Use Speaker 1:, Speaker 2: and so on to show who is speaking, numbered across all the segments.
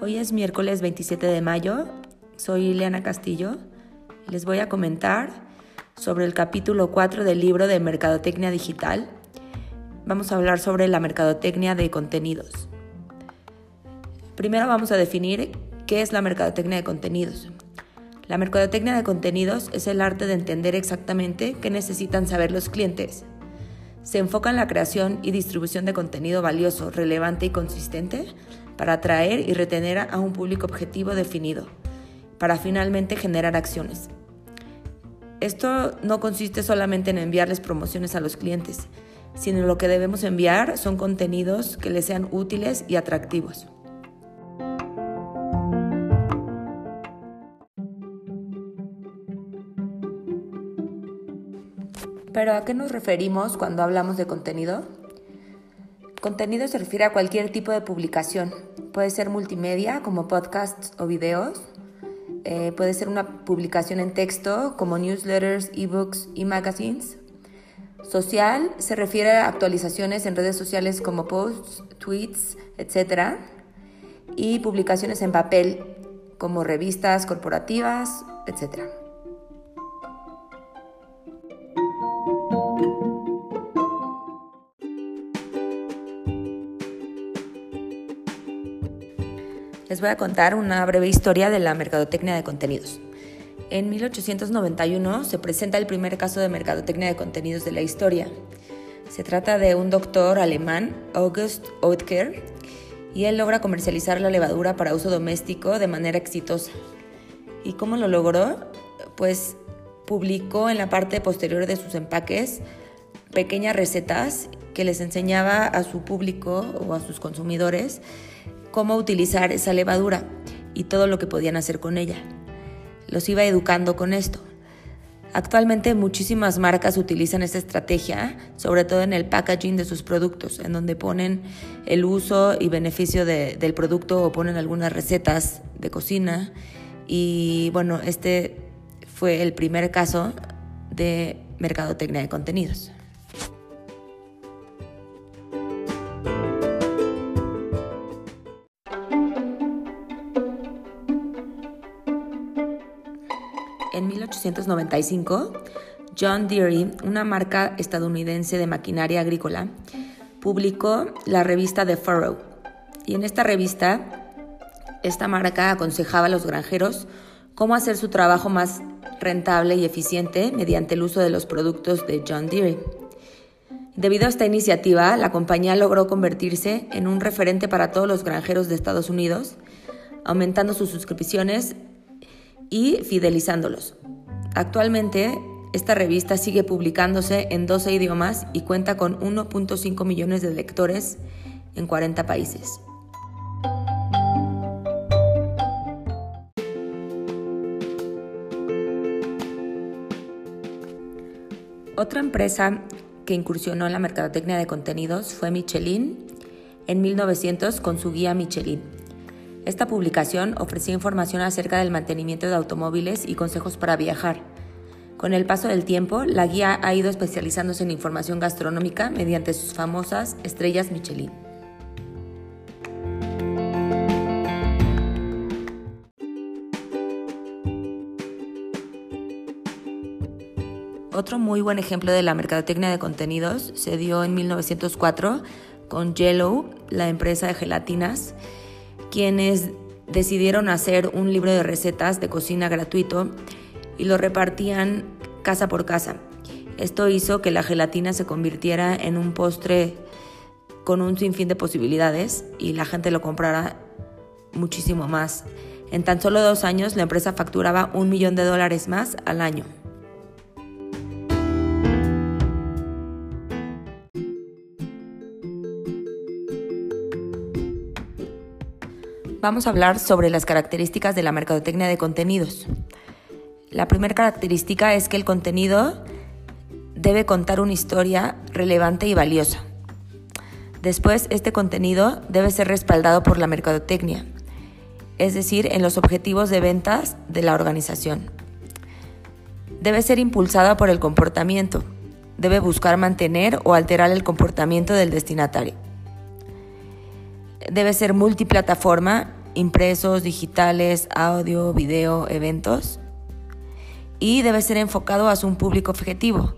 Speaker 1: Hoy es miércoles 27 de mayo, soy Ileana Castillo y les voy a comentar sobre el capítulo 4 del libro de Mercadotecnia Digital. Vamos a hablar sobre la mercadotecnia de contenidos. Primero vamos a definir qué es la mercadotecnia de contenidos. La mercadotecnia de contenidos es el arte de entender exactamente qué necesitan saber los clientes. Se enfoca en la creación y distribución de contenido valioso, relevante y consistente para atraer y retener a un público objetivo definido, para finalmente generar acciones. Esto no consiste solamente en enviarles promociones a los clientes, sino lo que debemos enviar son contenidos que les sean útiles y atractivos. Pero ¿a qué nos referimos cuando hablamos de contenido? Contenido se refiere a cualquier tipo de publicación. Puede ser multimedia, como podcasts o videos. Eh, puede ser una publicación en texto, como newsletters, ebooks y magazines. Social se refiere a actualizaciones en redes sociales como posts, tweets, etc. Y publicaciones en papel, como revistas corporativas, etc. les voy a contar una breve historia de la mercadotecnia de contenidos. En 1891 se presenta el primer caso de mercadotecnia de contenidos de la historia. Se trata de un doctor alemán, August Oetker, y él logra comercializar la levadura para uso doméstico de manera exitosa. ¿Y cómo lo logró? Pues publicó en la parte posterior de sus empaques pequeñas recetas que les enseñaba a su público o a sus consumidores cómo utilizar esa levadura y todo lo que podían hacer con ella. Los iba educando con esto. Actualmente muchísimas marcas utilizan esta estrategia, sobre todo en el packaging de sus productos, en donde ponen el uso y beneficio del producto o ponen algunas recetas de cocina. Y bueno, este fue el primer caso de mercadotecnia de contenidos. En 1895, John Deere, una marca estadounidense de maquinaria agrícola, publicó la revista The Furrow. Y en esta revista, esta marca aconsejaba a los granjeros cómo hacer su trabajo más rentable y eficiente mediante el uso de los productos de John Deere. Debido a esta iniciativa, la compañía logró convertirse en un referente para todos los granjeros de Estados Unidos, aumentando sus suscripciones y fidelizándolos. Actualmente, esta revista sigue publicándose en 12 idiomas y cuenta con 1.5 millones de lectores en 40 países. Otra empresa que incursionó en la mercadotecnia de contenidos fue Michelin en 1900 con su guía Michelin. Esta publicación ofrecía información acerca del mantenimiento de automóviles y consejos para viajar. Con el paso del tiempo, la guía ha ido especializándose en información gastronómica mediante sus famosas estrellas Michelin. Otro muy buen ejemplo de la mercadotecnia de contenidos se dio en 1904 con Yellow, la empresa de gelatinas, quienes decidieron hacer un libro de recetas de cocina gratuito y lo repartían casa por casa. Esto hizo que la gelatina se convirtiera en un postre con un sinfín de posibilidades y la gente lo comprara muchísimo más. En tan solo dos años la empresa facturaba un millón de dólares más al año. Vamos a hablar sobre las características de la mercadotecnia de contenidos. La primera característica es que el contenido debe contar una historia relevante y valiosa. Después, este contenido debe ser respaldado por la mercadotecnia, es decir, en los objetivos de ventas de la organización. Debe ser impulsado por el comportamiento, debe buscar mantener o alterar el comportamiento del destinatario. Debe ser multiplataforma, impresos, digitales, audio, video, eventos. Y debe ser enfocado a su público objetivo.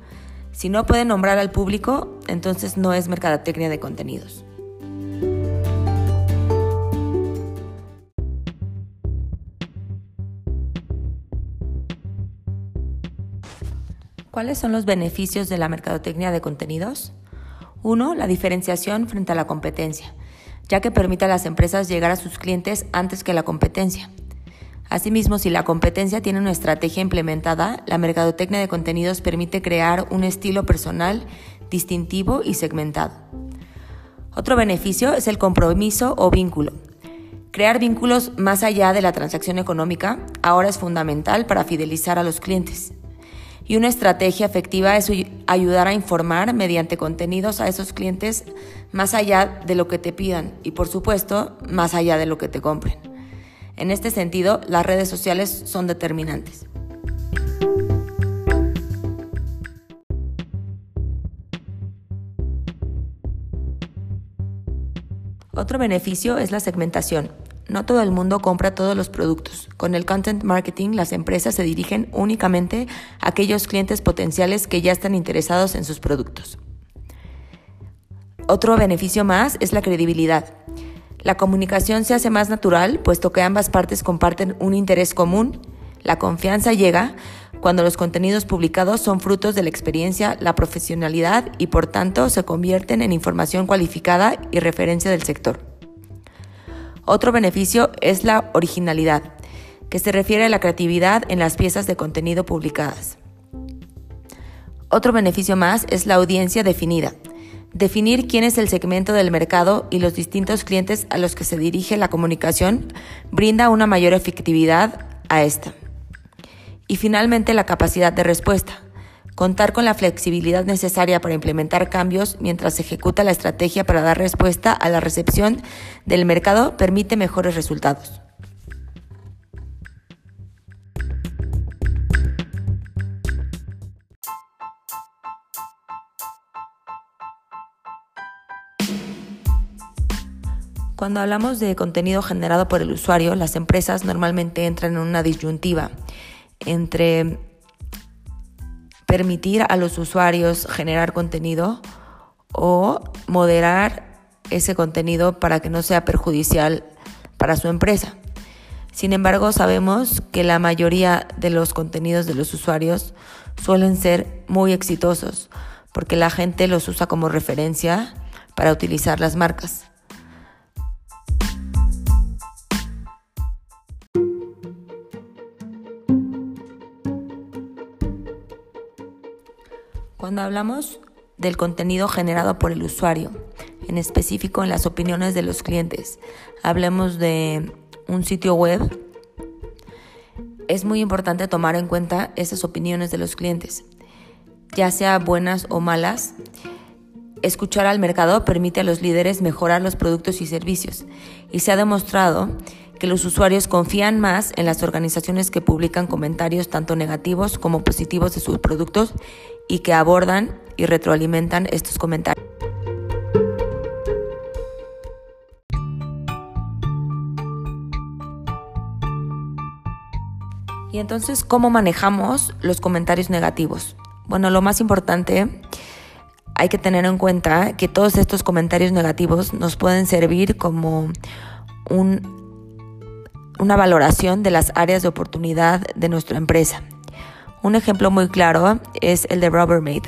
Speaker 1: Si no puede nombrar al público, entonces no es mercadotecnia de contenidos. ¿Cuáles son los beneficios de la mercadotecnia de contenidos? Uno, la diferenciación frente a la competencia, ya que permite a las empresas llegar a sus clientes antes que la competencia. Asimismo, si la competencia tiene una estrategia implementada, la mercadotecnia de contenidos permite crear un estilo personal, distintivo y segmentado. Otro beneficio es el compromiso o vínculo. Crear vínculos más allá de la transacción económica ahora es fundamental para fidelizar a los clientes. Y una estrategia efectiva es ayudar a informar mediante contenidos a esos clientes más allá de lo que te pidan y por supuesto más allá de lo que te compren. En este sentido, las redes sociales son determinantes. Otro beneficio es la segmentación. No todo el mundo compra todos los productos. Con el content marketing, las empresas se dirigen únicamente a aquellos clientes potenciales que ya están interesados en sus productos. Otro beneficio más es la credibilidad. La comunicación se hace más natural, puesto que ambas partes comparten un interés común. La confianza llega cuando los contenidos publicados son frutos de la experiencia, la profesionalidad y por tanto se convierten en información cualificada y referencia del sector. Otro beneficio es la originalidad, que se refiere a la creatividad en las piezas de contenido publicadas. Otro beneficio más es la audiencia definida. Definir quién es el segmento del mercado y los distintos clientes a los que se dirige la comunicación brinda una mayor efectividad a esta. Y finalmente la capacidad de respuesta. Contar con la flexibilidad necesaria para implementar cambios mientras se ejecuta la estrategia para dar respuesta a la recepción del mercado permite mejores resultados. Cuando hablamos de contenido generado por el usuario, las empresas normalmente entran en una disyuntiva entre permitir a los usuarios generar contenido o moderar ese contenido para que no sea perjudicial para su empresa. Sin embargo, sabemos que la mayoría de los contenidos de los usuarios suelen ser muy exitosos porque la gente los usa como referencia para utilizar las marcas. Cuando hablamos del contenido generado por el usuario, en específico en las opiniones de los clientes, hablemos de un sitio web, es muy importante tomar en cuenta esas opiniones de los clientes, ya sea buenas o malas. Escuchar al mercado permite a los líderes mejorar los productos y servicios y se ha demostrado que los usuarios confían más en las organizaciones que publican comentarios tanto negativos como positivos de sus productos y que abordan y retroalimentan estos comentarios. Y entonces, ¿cómo manejamos los comentarios negativos? Bueno, lo más importante, hay que tener en cuenta que todos estos comentarios negativos nos pueden servir como una valoración de las áreas de oportunidad de nuestra empresa. Un ejemplo muy claro es el de Rubbermaid,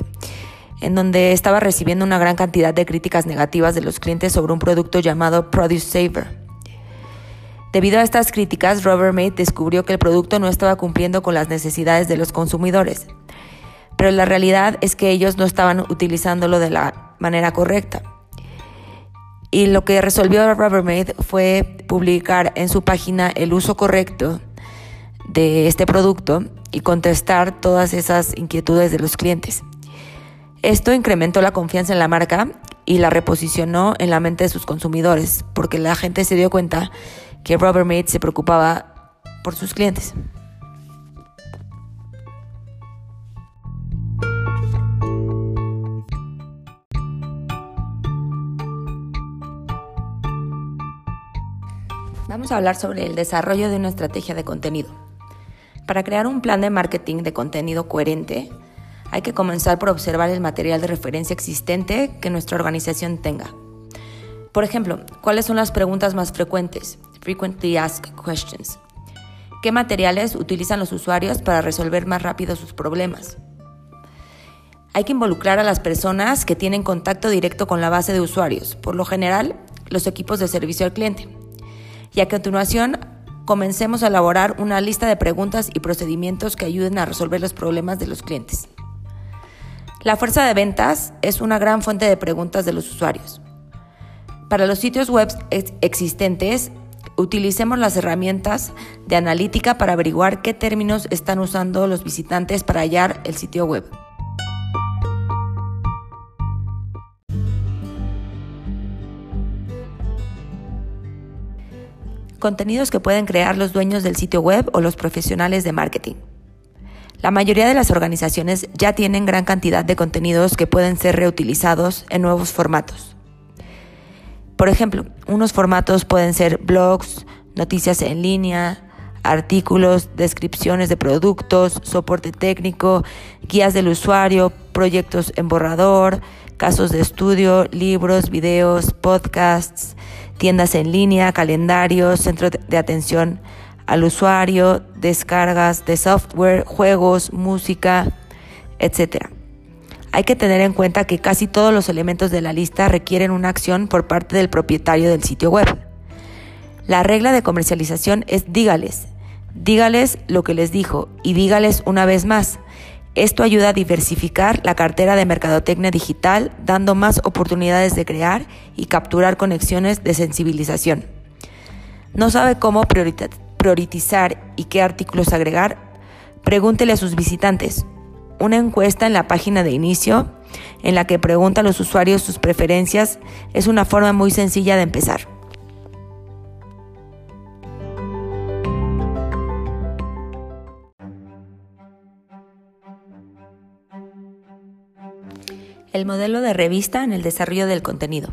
Speaker 1: en donde estaba recibiendo una gran cantidad de críticas negativas de los clientes sobre un producto llamado Produce Saver. Debido a estas críticas, Rubbermaid descubrió que el producto no estaba cumpliendo con las necesidades de los consumidores. Pero la realidad es que ellos no estaban utilizándolo de la manera correcta. Y lo que resolvió Rubbermaid fue publicar en su página el uso correcto de este producto y contestar todas esas inquietudes de los clientes. Esto incrementó la confianza en la marca y la reposicionó en la mente de sus consumidores, porque la gente se dio cuenta que Rubbermaid se preocupaba por sus clientes. Vamos a hablar sobre el desarrollo de una estrategia de contenido. Para crear un plan de marketing de contenido coherente, hay que comenzar por observar el material de referencia existente que nuestra organización tenga. Por ejemplo, ¿cuáles son las preguntas más frecuentes? Frequently asked questions. ¿Qué materiales utilizan los usuarios para resolver más rápido sus problemas? Hay que involucrar a las personas que tienen contacto directo con la base de usuarios, por lo general los equipos de servicio al cliente. Y a continuación, comencemos a elaborar una lista de preguntas y procedimientos que ayuden a resolver los problemas de los clientes. La fuerza de ventas es una gran fuente de preguntas de los usuarios. Para los sitios web existentes, utilicemos las herramientas de analítica para averiguar qué términos están usando los visitantes para hallar el sitio web. Contenidos que pueden crear los dueños del sitio web o los profesionales de marketing. La mayoría de las organizaciones ya tienen gran cantidad de contenidos que pueden ser reutilizados en nuevos formatos. Por ejemplo, unos formatos pueden ser blogs, noticias en línea, artículos, descripciones de productos, soporte técnico, guías del usuario, proyectos en borrador, casos de estudio, libros, videos, podcasts, tiendas en línea, calendarios, centro de atención al usuario, descargas de software, juegos, música, etc. Hay que tener en cuenta que casi todos los elementos de la lista requieren una acción por parte del propietario del sitio web. La regla de comercialización es dígales. Dígales lo que les dijo y dígales una vez más. Esto ayuda a diversificar la cartera de mercadotecnia digital, dando más oportunidades de crear y capturar conexiones de sensibilización. ¿No sabe cómo priorizar y qué artículos agregar? Pregúntele a sus visitantes. Una encuesta en la página de inicio en la que pregunta a los usuarios sus preferencias es una forma muy sencilla de empezar. El modelo de revista en el desarrollo del contenido.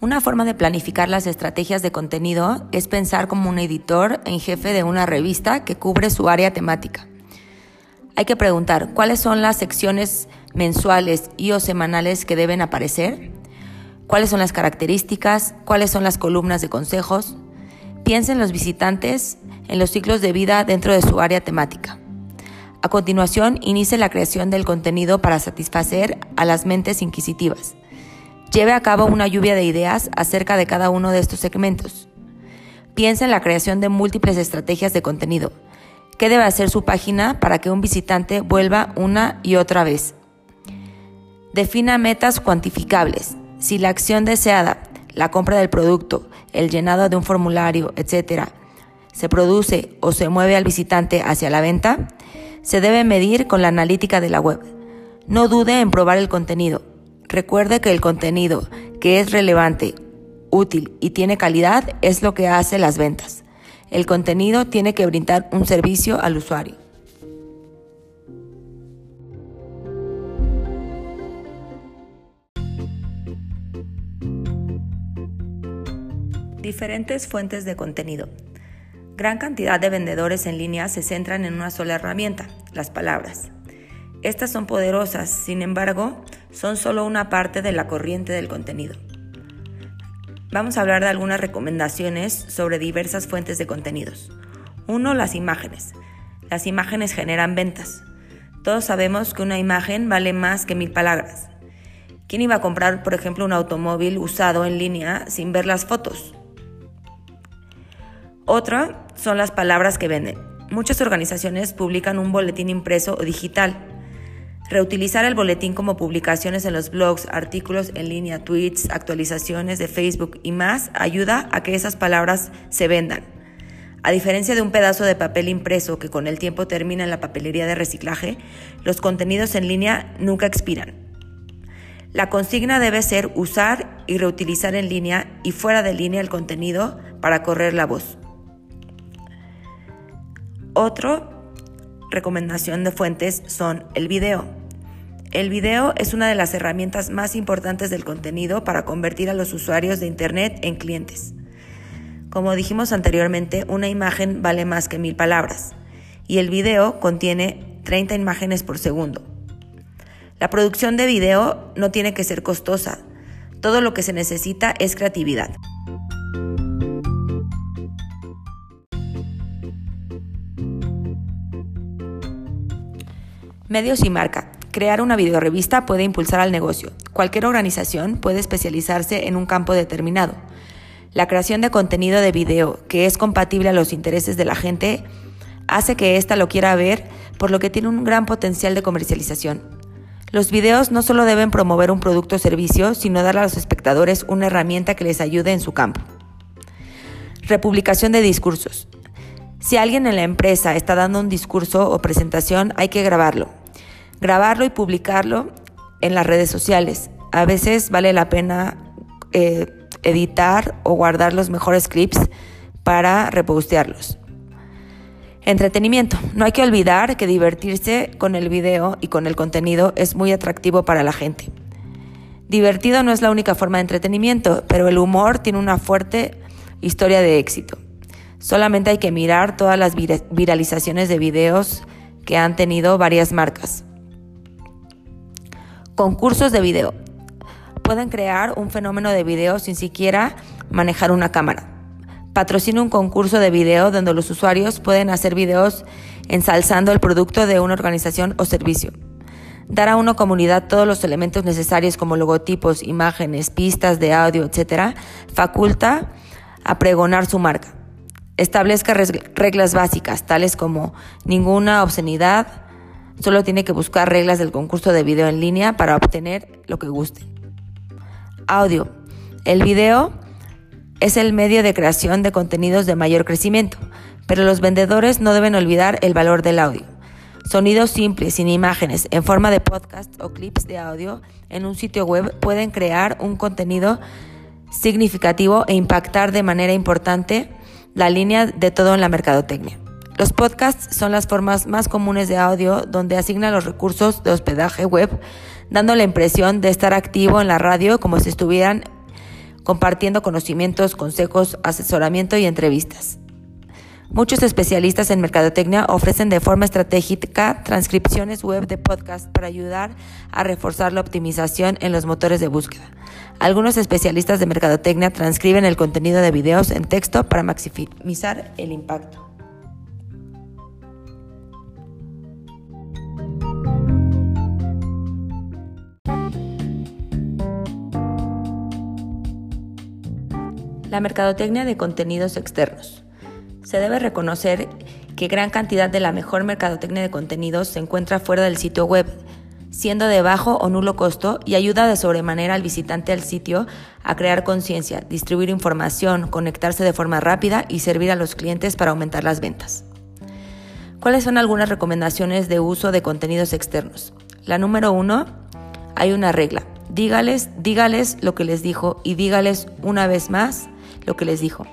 Speaker 1: Una forma de planificar las estrategias de contenido es pensar como un editor en jefe de una revista que cubre su área temática. Hay que preguntar cuáles son las secciones mensuales y o semanales que deben aparecer, cuáles son las características, cuáles son las columnas de consejos. Piensen los visitantes en los ciclos de vida dentro de su área temática. A continuación, inicie la creación del contenido para satisfacer a las mentes inquisitivas. Lleve a cabo una lluvia de ideas acerca de cada uno de estos segmentos. Piense en la creación de múltiples estrategias de contenido. ¿Qué debe hacer su página para que un visitante vuelva una y otra vez? Defina metas cuantificables. Si la acción deseada, la compra del producto, el llenado de un formulario, etc., se produce o se mueve al visitante hacia la venta, se debe medir con la analítica de la web. No dude en probar el contenido. Recuerde que el contenido que es relevante, útil y tiene calidad es lo que hace las ventas. El contenido tiene que brindar un servicio al usuario. Diferentes fuentes de contenido. Gran cantidad de vendedores en línea se centran en una sola herramienta, las palabras. Estas son poderosas, sin embargo, son solo una parte de la corriente del contenido. Vamos a hablar de algunas recomendaciones sobre diversas fuentes de contenidos. Uno, las imágenes. Las imágenes generan ventas. Todos sabemos que una imagen vale más que mil palabras. ¿Quién iba a comprar, por ejemplo, un automóvil usado en línea sin ver las fotos? Otra son las palabras que venden. Muchas organizaciones publican un boletín impreso o digital. Reutilizar el boletín como publicaciones en los blogs, artículos en línea, tweets, actualizaciones de Facebook y más ayuda a que esas palabras se vendan. A diferencia de un pedazo de papel impreso que con el tiempo termina en la papelería de reciclaje, los contenidos en línea nunca expiran. La consigna debe ser usar y reutilizar en línea y fuera de línea el contenido para correr la voz. Otra recomendación de fuentes son el video. El video es una de las herramientas más importantes del contenido para convertir a los usuarios de Internet en clientes. Como dijimos anteriormente, una imagen vale más que mil palabras y el video contiene 30 imágenes por segundo. La producción de video no tiene que ser costosa, todo lo que se necesita es creatividad. Medios y marca. Crear una videorevista puede impulsar al negocio. Cualquier organización puede especializarse en un campo determinado. La creación de contenido de video que es compatible a los intereses de la gente hace que ésta lo quiera ver, por lo que tiene un gran potencial de comercialización. Los videos no solo deben promover un producto o servicio, sino dar a los espectadores una herramienta que les ayude en su campo. Republicación de discursos. Si alguien en la empresa está dando un discurso o presentación, hay que grabarlo. Grabarlo y publicarlo en las redes sociales. A veces vale la pena eh, editar o guardar los mejores clips para repostearlos. Entretenimiento. No hay que olvidar que divertirse con el video y con el contenido es muy atractivo para la gente. Divertido no es la única forma de entretenimiento, pero el humor tiene una fuerte historia de éxito. Solamente hay que mirar todas las viralizaciones de videos que han tenido varias marcas. Concursos de video. Pueden crear un fenómeno de video sin siquiera manejar una cámara patrocina un concurso de video donde los usuarios pueden hacer videos ensalzando el producto de una organización o servicio. Dar a una comunidad todos los elementos necesarios como logotipos, imágenes, pistas de audio, etc., faculta a pregonar su marca. Establezca reglas básicas, tales como ninguna obscenidad, solo tiene que buscar reglas del concurso de video en línea para obtener lo que guste. Audio. El video es el medio de creación de contenidos de mayor crecimiento, pero los vendedores no deben olvidar el valor del audio. Sonidos simples, sin imágenes, en forma de podcast o clips de audio en un sitio web pueden crear un contenido significativo e impactar de manera importante la línea de todo en la mercadotecnia. Los podcasts son las formas más comunes de audio donde asignan los recursos de hospedaje web, dando la impresión de estar activo en la radio como si estuvieran compartiendo conocimientos, consejos, asesoramiento y entrevistas. Muchos especialistas en mercadotecnia ofrecen de forma estratégica transcripciones web de podcast para ayudar a reforzar la optimización en los motores de búsqueda. Algunos especialistas de mercadotecnia transcriben el contenido de videos en texto para maximizar el impacto. La mercadotecnia de contenidos externos. Se debe reconocer que gran cantidad de la mejor mercadotecnia de contenidos se encuentra fuera del sitio web, siendo de bajo o nulo costo y ayuda de sobremanera al visitante al sitio a crear conciencia, distribuir información, conectarse de forma rápida y servir a los clientes para aumentar las ventas. ¿Cuáles son algunas recomendaciones de uso de contenidos externos? La número uno, hay una regla. Dígales, dígales lo que les dijo y dígales una vez más lo que les dijo.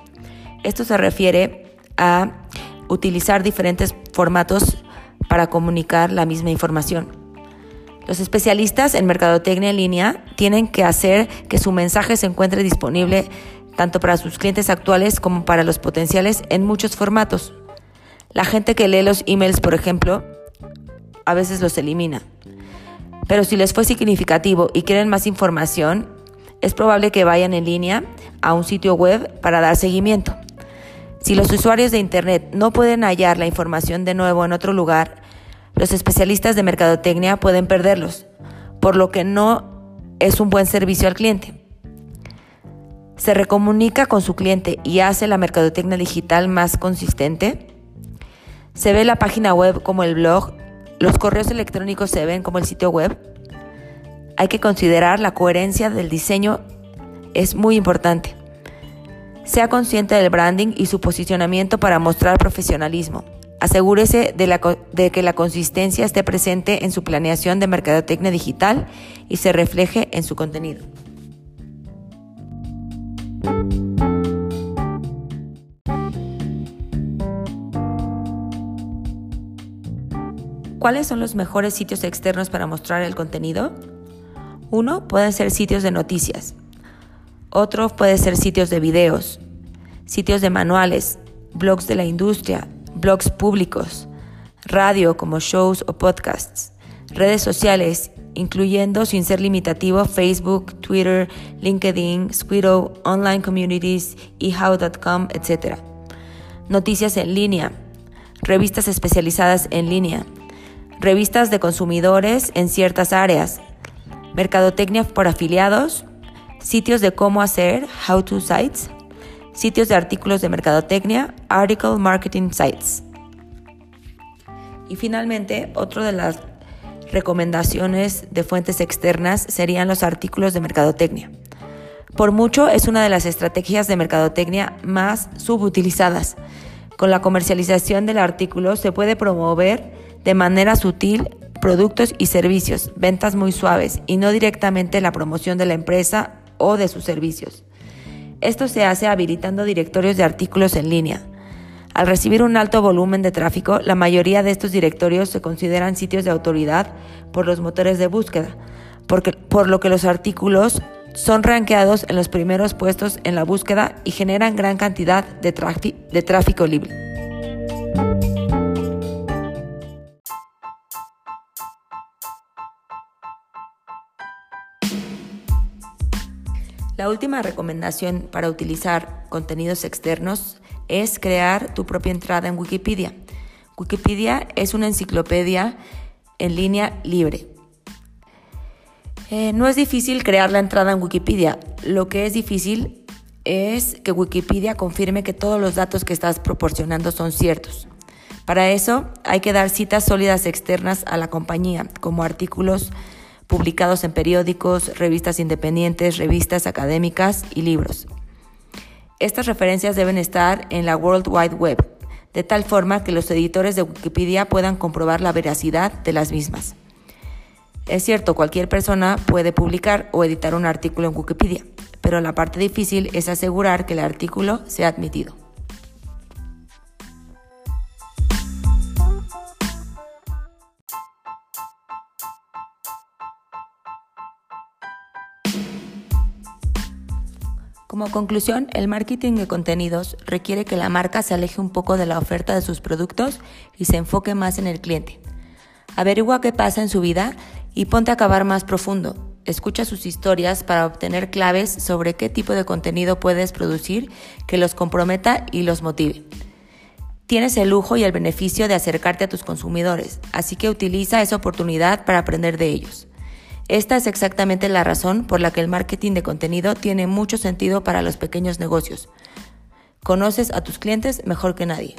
Speaker 1: Esto se refiere a utilizar diferentes formatos para comunicar la misma información. Los especialistas en mercadotecnia en línea tienen que hacer que su mensaje se encuentre disponible tanto para sus clientes actuales como para los potenciales en muchos formatos. La gente que lee los emails, por ejemplo, a veces los elimina. Pero si les fue significativo y quieren más información, es probable que vayan en línea a un sitio web para dar seguimiento. Si los usuarios de Internet no pueden hallar la información de nuevo en otro lugar, los especialistas de mercadotecnia pueden perderlos, por lo que no es un buen servicio al cliente. Se recomunica con su cliente y hace la mercadotecnia digital más consistente. Se ve la página web como el blog, los correos electrónicos se ven como el sitio web hay que considerar la coherencia del diseño, es muy importante. Sea consciente del branding y su posicionamiento para mostrar profesionalismo. Asegúrese de, que la consistencia esté presente en su planeación de mercadotecnia digital y se refleje en su contenido. ¿Cuáles son los mejores sitios externos para mostrar el contenido? Uno pueden ser sitios de noticias, otro puede ser sitios de videos, sitios de manuales, blogs de la industria, blogs públicos, radio como shows o podcasts, redes sociales, incluyendo sin ser limitativo Facebook, Twitter, LinkedIn, Squirrel, online communities, ehow.com, etc. Noticias en línea, revistas especializadas en línea, revistas de consumidores en ciertas áreas, mercadotecnia por afiliados, sitios de cómo hacer, how to sites, sitios de artículos de mercadotecnia, article marketing sites. Y finalmente, otro de las recomendaciones de fuentes externas serían los artículos de mercadotecnia. Por mucho es una de las estrategias de mercadotecnia más subutilizadas. Con la comercialización del artículo se puede promover de manera sutil productos y servicios, ventas muy suaves y no directamente la promoción de la empresa o de sus servicios. Esto se hace habilitando directorios de artículos en línea. Al recibir un alto volumen de tráfico, la mayoría de estos directorios se consideran sitios de autoridad por los motores de búsqueda, porque, por lo que los artículos son rankeados en los primeros puestos en la búsqueda y generan gran cantidad de tráfico libre. La última recomendación para utilizar contenidos externos es crear tu propia entrada en Wikipedia. Wikipedia es una enciclopedia en línea libre. Eh, no es difícil crear la entrada en Wikipedia. Lo que es difícil es que Wikipedia confirme que todos los datos que estás proporcionando son ciertos. Para eso hay que dar citas sólidas externas a la compañía, como artículos publicados en periódicos, revistas independientes, revistas académicas y libros. Estas referencias deben estar en la World Wide Web, de tal forma que los editores de Wikipedia puedan comprobar la veracidad de las mismas. Es cierto, cualquier persona puede publicar o editar un artículo en Wikipedia, pero la parte difícil es asegurar que el artículo sea admitido. Como conclusión, el marketing de contenidos requiere que la marca se aleje un poco de la oferta de sus productos y se enfoque más en el cliente. Averigua qué pasa en su vida y ponte a cavar más profundo. Escucha sus historias para obtener claves sobre qué tipo de contenido puedes producir que los comprometa y los motive. Tienes el lujo y el beneficio de acercarte a tus consumidores, así que utiliza esa oportunidad para aprender de ellos. Esta es exactamente la razón por la que el marketing de contenido tiene mucho sentido para los pequeños negocios. Conoces a tus clientes mejor que nadie.